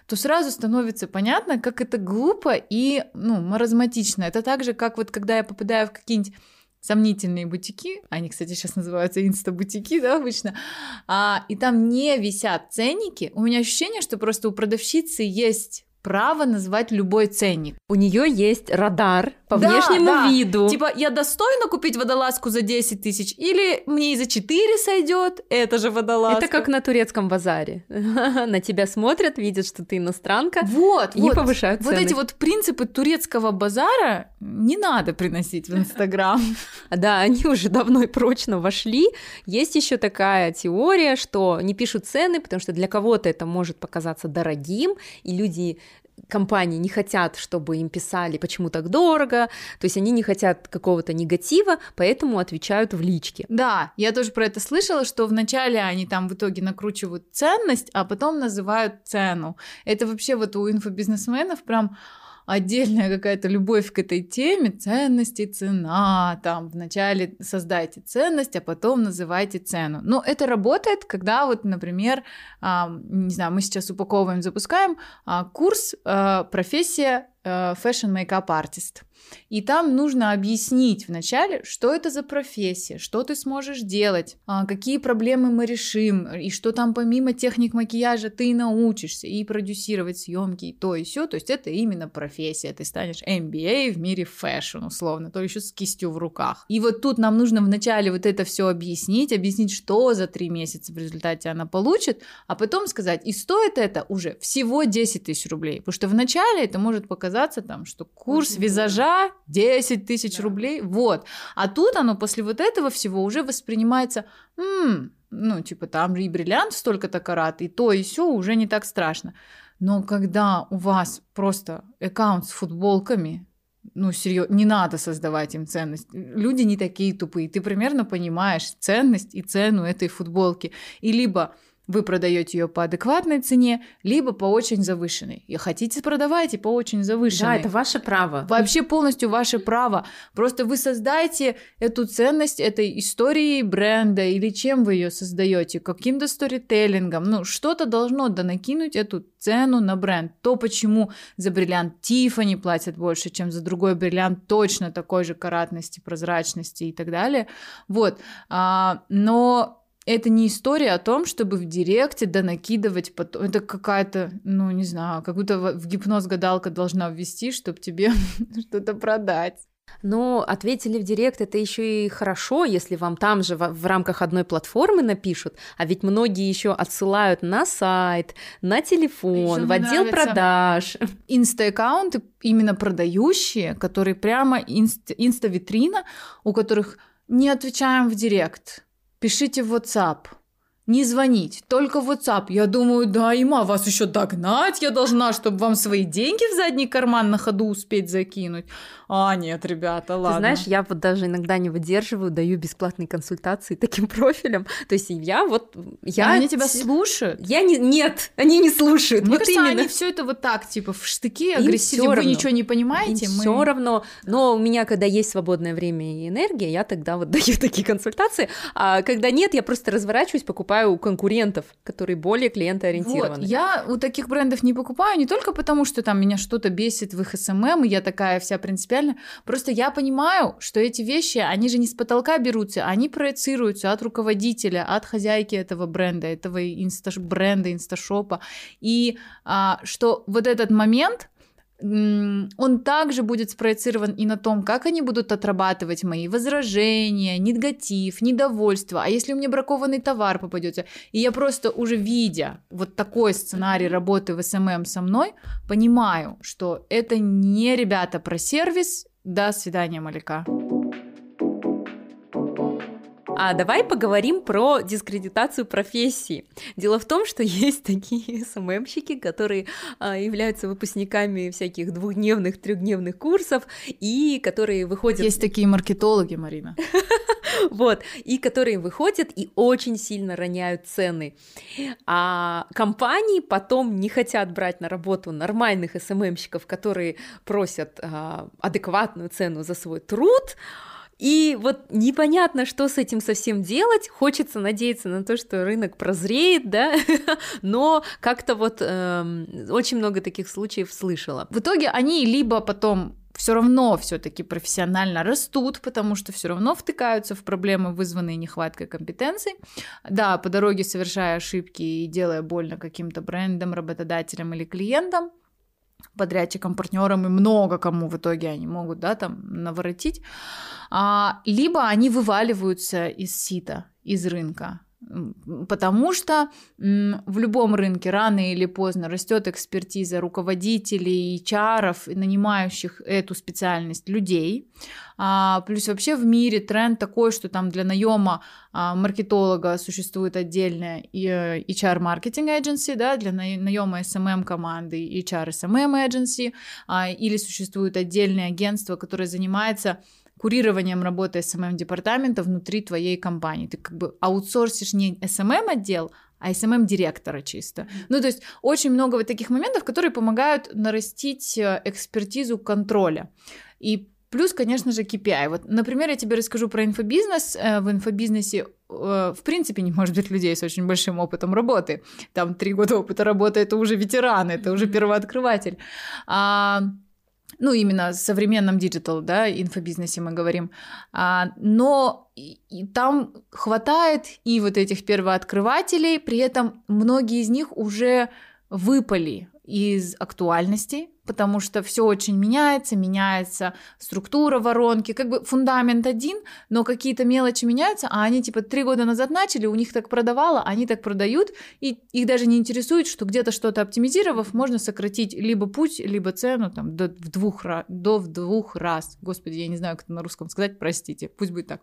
то сразу становится понятно, как это глупо и ну, маразматично. Это так же, как вот когда я попадаю в какие-нибудь сомнительные бутики, они, кстати, сейчас называются инста-бутики, да, обычно, а, и там не висят ценники, у меня ощущение, что просто у продавщицы есть право назвать любой ценник. У нее есть радар по да, внешнему да. виду. Типа, я достойна купить водолазку за 10 тысяч, или мне и за 4 сойдет, это же водолазка. Это как на турецком базаре. на тебя смотрят, видят, что ты иностранка, вот, и вот, повышают цены. Вот эти вот принципы турецкого базара не надо приносить в Инстаграм. да, они уже давно и прочно вошли. Есть еще такая теория, что не пишут цены, потому что для кого-то это может показаться дорогим, и люди компании не хотят, чтобы им писали, почему так дорого, то есть они не хотят какого-то негатива, поэтому отвечают в личке. Да, я тоже про это слышала, что вначале они там в итоге накручивают ценность, а потом называют цену. Это вообще вот у инфобизнесменов прям отдельная какая-то любовь к этой теме, ценности, цена, там вначале создайте ценность, а потом называйте цену. Но это работает, когда вот, например, не знаю, мы сейчас упаковываем, запускаем а, курс а, профессия э, artist. И там нужно объяснить вначале, что это за профессия, что ты сможешь делать, а, какие проблемы мы решим, и что там помимо техник макияжа ты научишься и продюсировать съемки, и то и все. То есть это именно профессия. Ты станешь MBA в мире fashion, условно, то еще с кистью в руках. И вот тут нам нужно вначале вот это все объяснить, объяснить, что за три месяца в результате она получит, а потом сказать, и стоит это уже всего 10 тысяч рублей. Потому что вначале это может показаться там, что курс визажа 10 тысяч да. рублей, вот. А тут оно после вот этого всего уже воспринимается, м-м, ну, типа, там и бриллиант столько-то карат, и то, и все уже не так страшно. Но когда у вас просто аккаунт с футболками, ну, серьезно, не надо создавать им ценность. Люди не такие тупые. Ты примерно понимаешь ценность и цену этой футболки. И либо вы продаете ее по адекватной цене, либо по очень завышенной. И хотите продавайте по очень завышенной. Да, это ваше право. Вообще полностью ваше право. Просто вы создайте эту ценность этой истории бренда или чем вы ее создаете, каким-то сторителлингом. Ну, что-то должно донакинуть эту цену на бренд. То, почему за бриллиант Тифани платят больше, чем за другой бриллиант точно такой же каратности, прозрачности и так далее. Вот. А, но это не история о том, чтобы в директе да накидывать потом. Это какая-то, ну, не знаю, как будто в гипноз гадалка должна ввести, чтобы тебе что-то продать. Но ответили в директ, это еще и хорошо, если вам там же в, в рамках одной платформы напишут, а ведь многие еще отсылают на сайт, на телефон, в отдел продаж. Инста-аккаунты именно продающие, которые прямо инста-витрина, у которых не отвечаем в директ пишите в WhatsApp. Не звонить, только в WhatsApp. Я думаю, да, има, вас еще догнать я должна, чтобы вам свои деньги в задний карман на ходу успеть закинуть. А, нет, ребята, ладно. Ты знаешь, я вот даже иногда не выдерживаю, даю бесплатные консультации таким профилем. То есть я вот... Я... Они тебя слушают? Я не... Нет, они не слушают. Мне вот кажется, именно. они все это вот так, типа, в штыки агрессивно. Вы ничего не понимаете. Им мы... все равно. Но у меня, когда есть свободное время и энергия, я тогда вот даю такие консультации. А когда нет, я просто разворачиваюсь, покупаю у конкурентов, которые более клиентоориентированы. Вот, я у таких брендов не покупаю не только потому, что там меня что-то бесит в их СММ, и я такая вся принципиальная, Просто я понимаю, что эти вещи, они же не с потолка берутся, они проецируются от руководителя, от хозяйки этого бренда, этого инста бренда, инсташопа. И а, что вот этот момент, он также будет спроецирован и на том, как они будут отрабатывать мои возражения, негатив, недовольство. А если у меня бракованный товар попадется, и я просто уже видя вот такой сценарий работы в СММ со мной, понимаю, что это не ребята про сервис. До свидания, Малика. А давай поговорим про дискредитацию профессии. Дело в том, что есть такие СММщики, которые а, являются выпускниками всяких двухдневных, трехдневных курсов и которые выходят... Есть такие маркетологи, Марина. Вот, и которые выходят и очень сильно роняют цены. А компании потом не хотят брать на работу нормальных СММщиков, которые просят а, адекватную цену за свой труд, и вот непонятно, что с этим совсем делать. Хочется надеяться на то, что рынок прозреет, да, но как-то вот эм, очень много таких случаев слышала. В итоге они либо потом все равно все-таки профессионально растут, потому что все равно втыкаются в проблемы, вызванные нехваткой компетенций. Да, по дороге совершая ошибки и делая больно каким-то брендам, работодателям или клиентам, подрядчикам, партнерам и много кому в итоге они могут, да, там наворотить. А, либо они вываливаются из сита, из рынка. Потому что в любом рынке рано или поздно растет экспертиза руководителей, HR, нанимающих эту специальность людей. А, плюс вообще в мире тренд такой, что там для наема а, маркетолога существует отдельная HR маркетинг agency, да, для наема SMM команды HR SMM agency, а, или существует отдельное агентство, которое занимается курированием работы SMM-департамента внутри твоей компании. Ты как бы аутсорсишь не SMM-отдел, а SMM-директора чисто. Ну, то есть очень много вот таких моментов, которые помогают нарастить э, экспертизу контроля. И Плюс, конечно же, KPI. Вот, например, я тебе расскажу про инфобизнес. Э, в инфобизнесе, э, в принципе, не может быть людей с очень большим опытом работы. Там три года опыта работы — это уже ветеран, это уже первооткрыватель. А, ну, именно в современном digital, да, инфобизнесе мы говорим, а, но и там хватает и вот этих первооткрывателей, при этом многие из них уже выпали из актуальности, потому что все очень меняется, меняется структура воронки, как бы фундамент один, но какие-то мелочи меняются, а они типа три года назад начали, у них так продавало, они так продают, и их даже не интересует, что где-то что-то оптимизировав, можно сократить либо путь, либо цену там до в двух, до в двух раз. Господи, я не знаю, как это на русском сказать, простите, пусть будет так.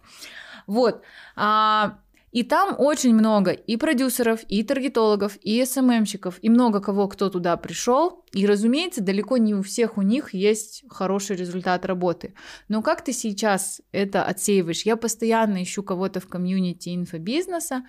Вот. А, и там очень много и продюсеров, и таргетологов, и СММщиков, и много кого, кто туда пришел. И, разумеется, далеко не у всех у них есть хороший результат работы. Но как ты сейчас это отсеиваешь? Я постоянно ищу кого-то в комьюнити инфобизнеса,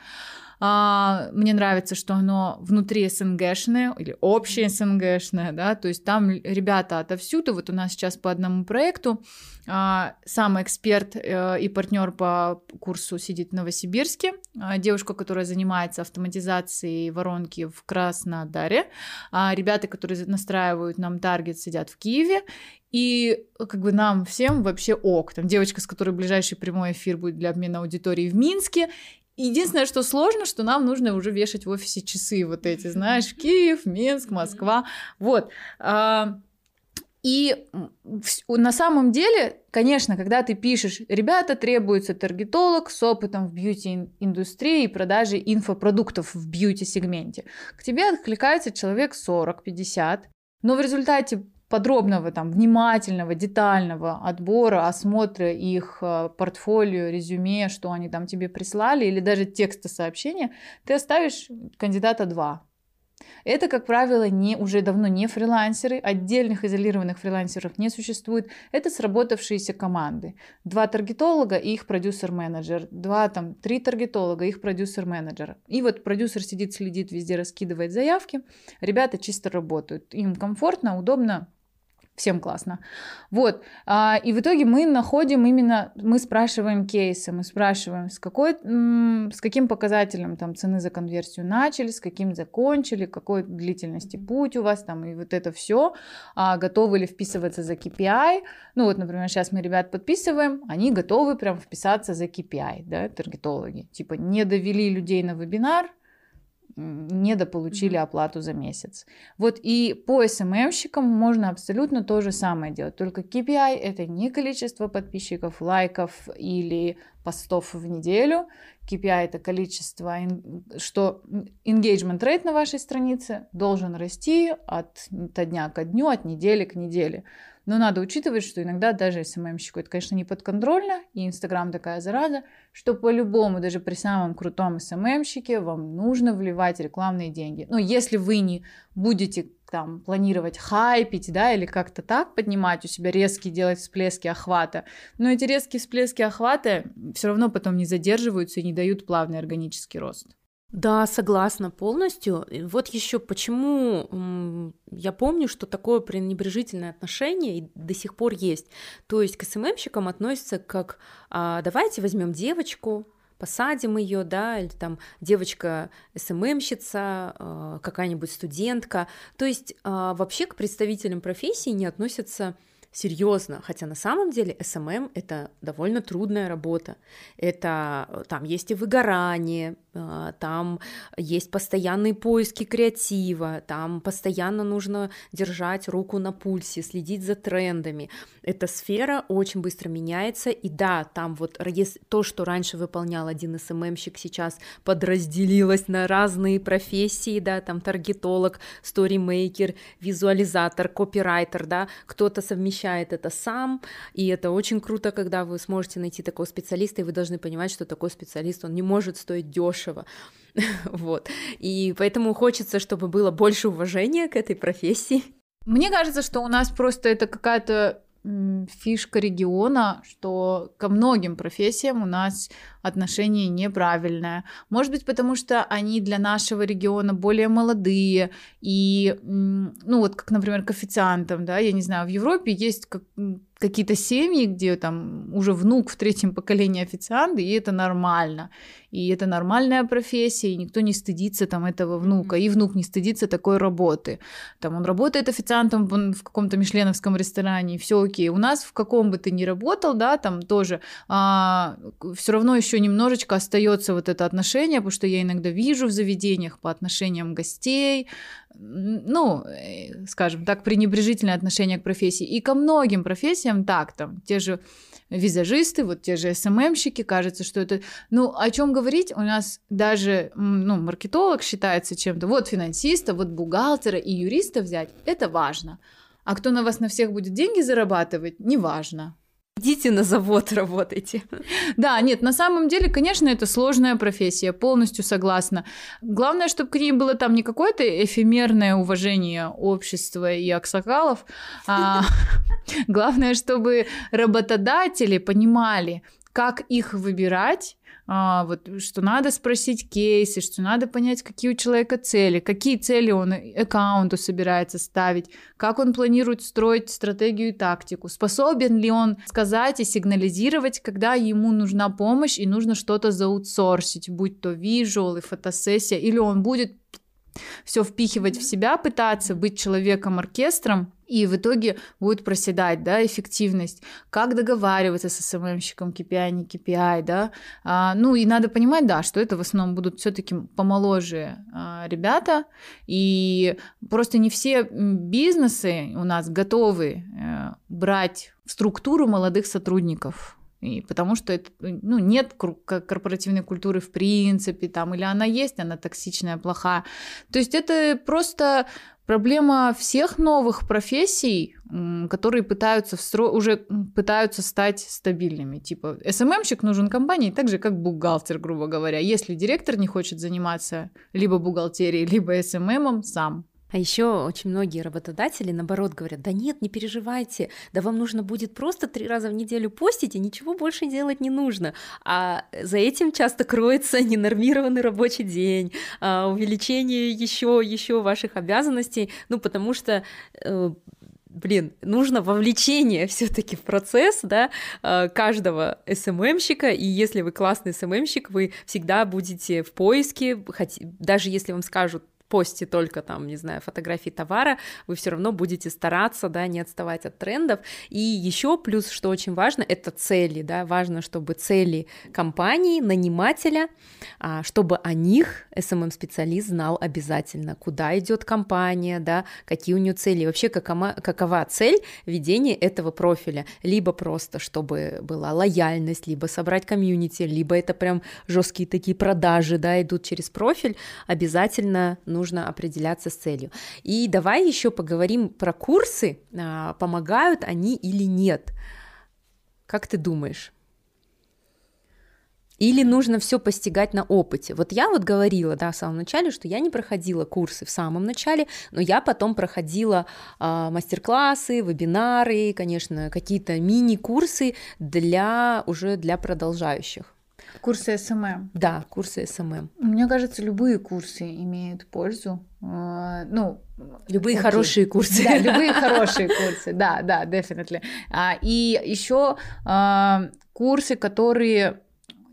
а, мне нравится, что оно внутри СНГшное или общее СНГшное, да, то есть там ребята отовсюду. Вот у нас сейчас по одному проекту а, сам эксперт а, и партнер по курсу сидит в Новосибирске, а, девушка, которая занимается автоматизацией воронки в Краснодаре, а, ребята, которые настраивают нам таргет, сидят в Киеве, и как бы нам всем вообще ок. Там девочка, с которой ближайший прямой эфир будет для обмена аудитории в Минске, Единственное, что сложно, что нам нужно уже вешать в офисе часы вот эти, знаешь, Киев, Минск, Москва, вот. А, и на самом деле, конечно, когда ты пишешь, ребята, требуется таргетолог с опытом в бьюти-индустрии и продаже инфопродуктов в бьюти-сегменте, к тебе откликается человек 40-50, но в результате подробного, там, внимательного, детального отбора, осмотра их э, портфолио, резюме, что они там тебе прислали, или даже текста сообщения, ты оставишь кандидата два. Это, как правило, не, уже давно не фрилансеры, отдельных изолированных фрилансеров не существует. Это сработавшиеся команды. Два таргетолога и их продюсер-менеджер. Два, там, три таргетолога, их продюсер-менеджер. И вот продюсер сидит, следит, везде раскидывает заявки. Ребята чисто работают. Им комфортно, удобно, всем классно. Вот, а, и в итоге мы находим именно, мы спрашиваем кейсы, мы спрашиваем, с, какой, с каким показателем там цены за конверсию начали, с каким закончили, какой длительности путь у вас там, и вот это все, а, готовы ли вписываться за KPI, ну вот, например, сейчас мы ребят подписываем, они готовы прям вписаться за KPI, да, таргетологи, типа не довели людей на вебинар, недополучили оплату за месяц. Вот и по СММщикам можно абсолютно то же самое делать, только KPI это не количество подписчиков, лайков или постов в неделю, KPI это количество, что engagement rate на вашей странице должен расти от, от дня к дню, от недели к неделе. Но надо учитывать, что иногда даже СММщику это, конечно, не подконтрольно, и Инстаграм такая зараза, что по-любому, даже при самом крутом СММщике, вам нужно вливать рекламные деньги. Но если вы не будете там планировать хайпить, да, или как-то так поднимать у себя резкие, делать всплески охвата. Но эти резкие всплески охвата все равно потом не задерживаются и не дают плавный органический рост. Да, согласна полностью. Вот еще почему я помню, что такое пренебрежительное отношение до сих пор есть. То есть к СММщикам относятся как а, давайте возьмем девочку, посадим ее, да, или там девочка СММщица, а, какая-нибудь студентка. То есть а, вообще к представителям профессии не относятся серьезно, хотя на самом деле SMM это довольно трудная работа. Это э, там есть и выгорание, а, там есть постоянные поиски креатива, там постоянно нужно держать руку на пульсе, следить за трендами. Эта сфера очень быстро меняется, и да, там вот то, что раньше выполнял один СММщик, сейчас подразделилось на разные профессии, да, там таргетолог, сторимейкер, визуализатор, копирайтер, да, кто-то совмещает совмещает это сам, и это очень круто, когда вы сможете найти такого специалиста, и вы должны понимать, что такой специалист, он не может стоить дешево. вот. И поэтому хочется, чтобы было больше уважения к этой профессии. Мне кажется, что у нас просто это какая-то фишка региона, что ко многим профессиям у нас отношение неправильное. Может быть, потому что они для нашего региона более молодые, и, ну вот, как, например, к официантам, да, я не знаю, в Европе есть как, какие-то семьи, где там уже внук в третьем поколении официанты, и это нормально. И это нормальная профессия, и никто не стыдится там этого внука, и внук не стыдится такой работы. Там он работает официантом в каком-то мишленовском ресторане, и все окей. У нас в каком бы ты ни работал, да, там тоже а, все равно еще немножечко остается вот это отношение, потому что я иногда вижу в заведениях по отношениям гостей, ну, э, скажем так, пренебрежительное отношение к профессии. И ко многим профессиям так, там, те же визажисты, вот те же СММщики, кажется, что это... Ну, о чем говорить? У нас даже, ну, маркетолог считается чем-то. Вот финансиста, вот бухгалтера и юриста взять, это важно. А кто на вас на всех будет деньги зарабатывать, неважно. Идите на завод работайте. Да, нет, на самом деле, конечно, это сложная профессия, полностью согласна. Главное, чтобы к ней было там не какое-то эфемерное уважение общества и аксакалов, а главное, чтобы работодатели понимали, как их выбирать а, вот, что надо спросить кейсы, что надо понять, какие у человека цели, какие цели он аккаунту собирается ставить, как он планирует строить стратегию и тактику, способен ли он сказать и сигнализировать, когда ему нужна помощь и нужно что-то заутсорсить, будь то визуал и фотосессия, или он будет все впихивать в себя, пытаться быть человеком-оркестром, и в итоге будет проседать, да, эффективность. Как договариваться с СММщиком KPI, не KPI, да. А, ну и надо понимать, да, что это в основном будут все-таки помоложе а, ребята, и просто не все бизнесы у нас готовы а, брать в структуру молодых сотрудников И потому что это, ну, нет корпоративной культуры в принципе, там, или она есть, она токсичная, плохая. То есть это просто проблема всех новых профессий, которые пытаются встро... уже пытаются стать стабильными. Типа СММщик нужен компании так же, как бухгалтер, грубо говоря. Если директор не хочет заниматься либо бухгалтерией, либо СММом сам, а еще очень многие работодатели, наоборот, говорят, да нет, не переживайте, да вам нужно будет просто три раза в неделю постить, и ничего больше делать не нужно. А за этим часто кроется ненормированный рабочий день, а, увеличение еще, еще ваших обязанностей, ну, потому что э, блин, нужно вовлечение все-таки в процесс, да, э, каждого СММщика, и если вы классный СММщик, вы всегда будете в поиске, даже если вам скажут, посте только там, не знаю, фотографии товара, вы все равно будете стараться, да, не отставать от трендов. И еще плюс, что очень важно, это цели, да, важно, чтобы цели компании, нанимателя, а, чтобы о них SMM-специалист знал обязательно, куда идет компания, да, какие у нее цели, вообще какова, какова цель ведения этого профиля, либо просто, чтобы была лояльность, либо собрать комьюнити, либо это прям жесткие такие продажи, да, идут через профиль, обязательно, ну, нужно определяться с целью. И давай еще поговорим про курсы, а, помогают они или нет. Как ты думаешь? Или нужно все постигать на опыте? Вот я вот говорила, да, в самом начале, что я не проходила курсы в самом начале, но я потом проходила э, мастер-классы, вебинары, конечно, какие-то мини-курсы для уже для продолжающих. Курсы СММ. Да, курсы СММ. Мне кажется, любые курсы имеют пользу. А, ну, любые окей. хорошие курсы. Да, любые хорошие курсы. Да, да, definitely. А, и еще а, курсы, которые,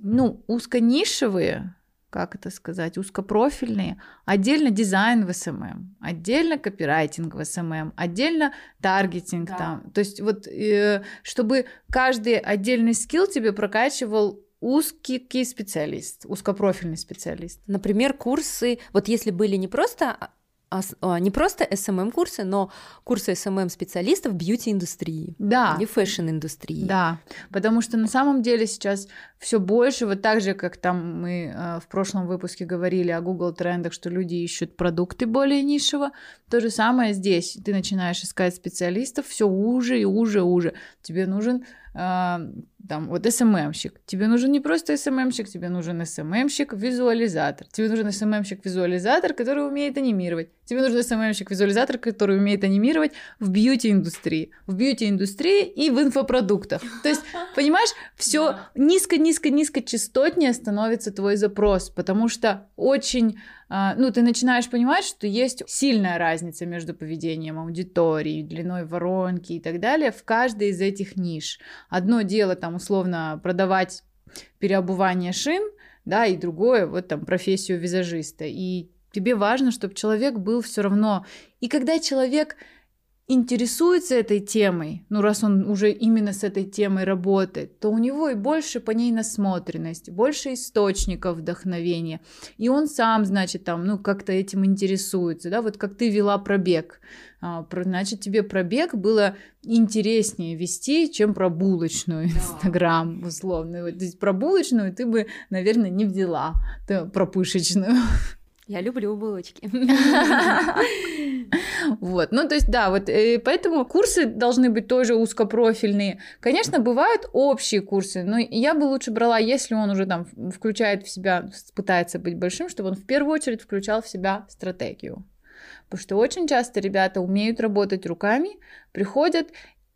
ну, узконишевые, как это сказать, узкопрофильные, отдельно дизайн в СММ, отдельно копирайтинг в СММ, отдельно таргетинг да. там. То есть вот, э, чтобы каждый отдельный skill тебе прокачивал узкий специалист, узкопрофильный специалист. Например, курсы, вот если были не просто а, а, не просто SMM курсы, но курсы SMM специалистов beauty-индустрии да. или fashion-индустрии. Да, потому что на самом деле сейчас все больше, вот так же, как там мы в прошлом выпуске говорили о Google трендах, что люди ищут продукты более нишево, то же самое здесь. Ты начинаешь искать специалистов все уже и уже, уже. Тебе нужен там, вот СММщик. Тебе нужен не просто СММщик, тебе нужен СММщик-визуализатор. Тебе нужен СММщик-визуализатор, который умеет анимировать. Тебе нужен СММщик-визуализатор, который умеет анимировать в бьюти-индустрии. В бьюти-индустрии и в инфопродуктах. То есть, понимаешь, все низко-низко-низко частотнее становится твой запрос, потому что очень а, ну, ты начинаешь понимать, что есть сильная разница между поведением аудитории, длиной воронки и так далее в каждой из этих ниш. Одно дело там условно продавать переобувание шин, да, и другое вот там профессию визажиста. И тебе важно, чтобы человек был все равно. И когда человек интересуется этой темой, ну раз он уже именно с этой темой работает, то у него и больше по ней насмотренность, больше источников вдохновения, и он сам, значит, там, ну как-то этим интересуется, да, вот как ты вела пробег, а, значит, тебе пробег было интереснее вести, чем про булочную Инстаграм, условно. Вот, здесь про булочную ты бы, наверное, не взяла, про пышечную. Я люблю булочки. Вот, ну то есть да, вот э, поэтому курсы должны быть тоже узкопрофильные. Конечно, бывают общие курсы, но я бы лучше брала, если он уже там включает в себя, пытается быть большим, чтобы он в первую очередь включал в себя стратегию. Потому что очень часто ребята умеют работать руками, приходят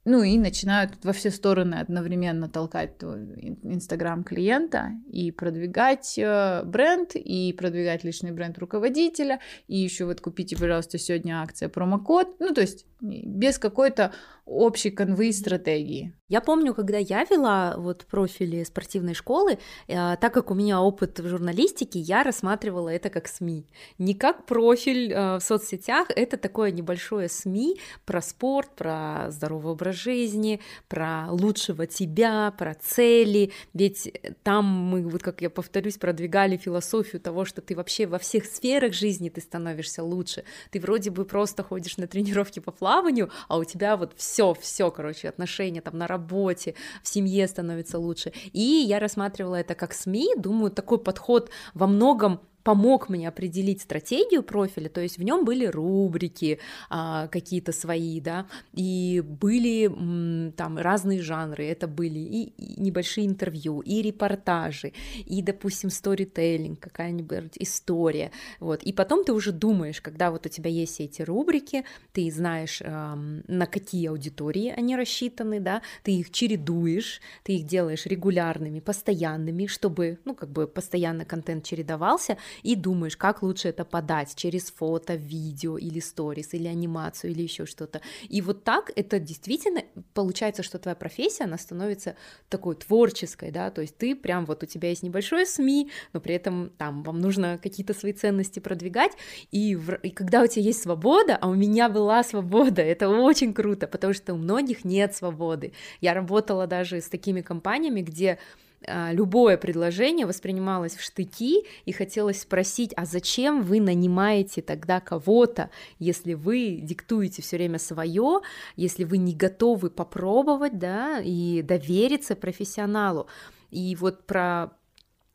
ну и начинают во все стороны одновременно толкать Инстаграм клиента и продвигать э, бренд, и продвигать личный бренд руководителя, и еще вот купите, пожалуйста, сегодня акция промокод. Ну, то есть без какой-то общей конвы стратегии. Я помню, когда я вела вот профили спортивной школы, э, так как у меня опыт в журналистике, я рассматривала это как СМИ. Не как профиль э, в соцсетях, это такое небольшое СМИ про спорт, про здоровый образ жизни, про лучшего тебя, про цели. Ведь там мы, вот как я повторюсь, продвигали философию того, что ты вообще во всех сферах жизни ты становишься лучше. Ты вроде бы просто ходишь на тренировки по плаванию, а у тебя вот все, все, короче, отношения там на работе, в семье становится лучше. И я рассматривала это как СМИ, думаю, такой подход во многом помог мне определить стратегию профиля, то есть в нем были рубрики а, какие-то свои, да, и были м, там разные жанры, это были и, и небольшие интервью, и репортажи, и, допустим, сторителлинг, какая-нибудь история, вот, и потом ты уже думаешь, когда вот у тебя есть эти рубрики, ты знаешь, а, на какие аудитории они рассчитаны, да, ты их чередуешь, ты их делаешь регулярными, постоянными, чтобы, ну, как бы постоянно контент чередовался, и думаешь, как лучше это подать через фото, видео или сторис, или анимацию, или еще что-то. И вот так это действительно получается, что твоя профессия, она становится такой творческой, да, то есть ты прям вот у тебя есть небольшое СМИ, но при этом там вам нужно какие-то свои ценности продвигать, и, в, и когда у тебя есть свобода, а у меня была свобода, это очень круто, потому что у многих нет свободы. Я работала даже с такими компаниями, где любое предложение воспринималось в штыки, и хотелось спросить, а зачем вы нанимаете тогда кого-то, если вы диктуете все время свое, если вы не готовы попробовать, да, и довериться профессионалу. И вот про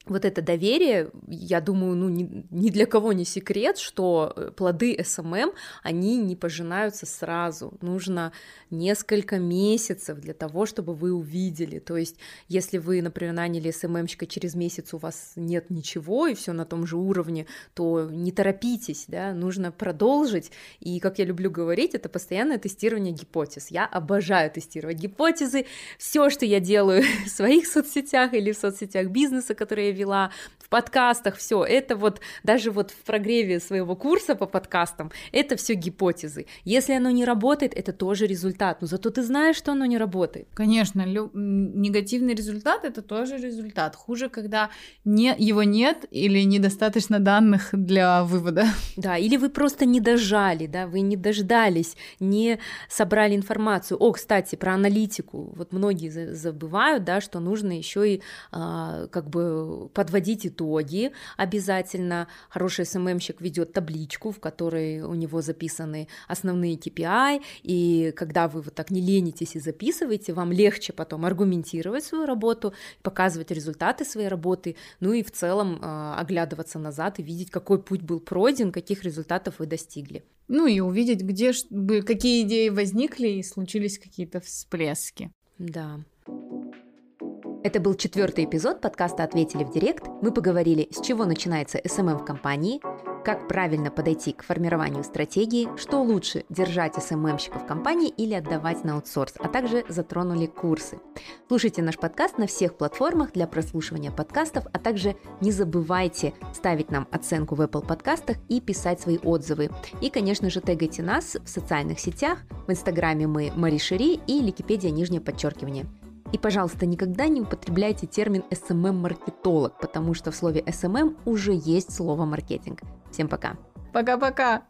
вот это доверие, я думаю, ну ни, ни для кого не секрет, что э, плоды СММ, они не пожинаются сразу. Нужно несколько месяцев для того, чтобы вы увидели. То есть, если вы, например, наняли СММщика, через месяц у вас нет ничего, и все на том же уровне, то не торопитесь, да, нужно продолжить. И, как я люблю говорить, это постоянное тестирование гипотез. Я обожаю тестировать гипотезы. Все, что я делаю в своих соцсетях или в соцсетях бизнеса, которые я вела, в подкастах, все это вот даже вот в прогреве своего курса по подкастам, это все гипотезы. Если оно не работает, это тоже результат, но зато ты знаешь, что оно не работает. Конечно, лю- негативный результат это тоже результат. Хуже, когда не, его нет или недостаточно данных для вывода. Да, или вы просто не дожали, да, вы не дождались, не собрали информацию. О, кстати, про аналитику. Вот многие забывают, да, что нужно еще и а, как бы подводить итоги обязательно. Хороший СММщик ведет табличку, в которой у него записаны основные KPI, и когда вы вот так не ленитесь и записываете, вам легче потом аргументировать свою работу, показывать результаты своей работы, ну и в целом э, оглядываться назад и видеть, какой путь был пройден, каких результатов вы достигли. Ну и увидеть, где какие идеи возникли и случились какие-то всплески. Да. Это был четвертый эпизод подкаста «Ответили в директ». Мы поговорили, с чего начинается SMM в компании, как правильно подойти к формированию стратегии, что лучше держать СММщика в компании или отдавать на аутсорс, а также затронули курсы. Слушайте наш подкаст на всех платформах для прослушивания подкастов, а также не забывайте ставить нам оценку в Apple подкастах и писать свои отзывы. И, конечно же, тегайте нас в социальных сетях, в Инстаграме мы Мари Шири и Ликипедия нижнее подчеркивание. И, пожалуйста, никогда не употребляйте термин SMM-маркетолог, потому что в слове SMM уже есть слово маркетинг. Всем пока. Пока-пока.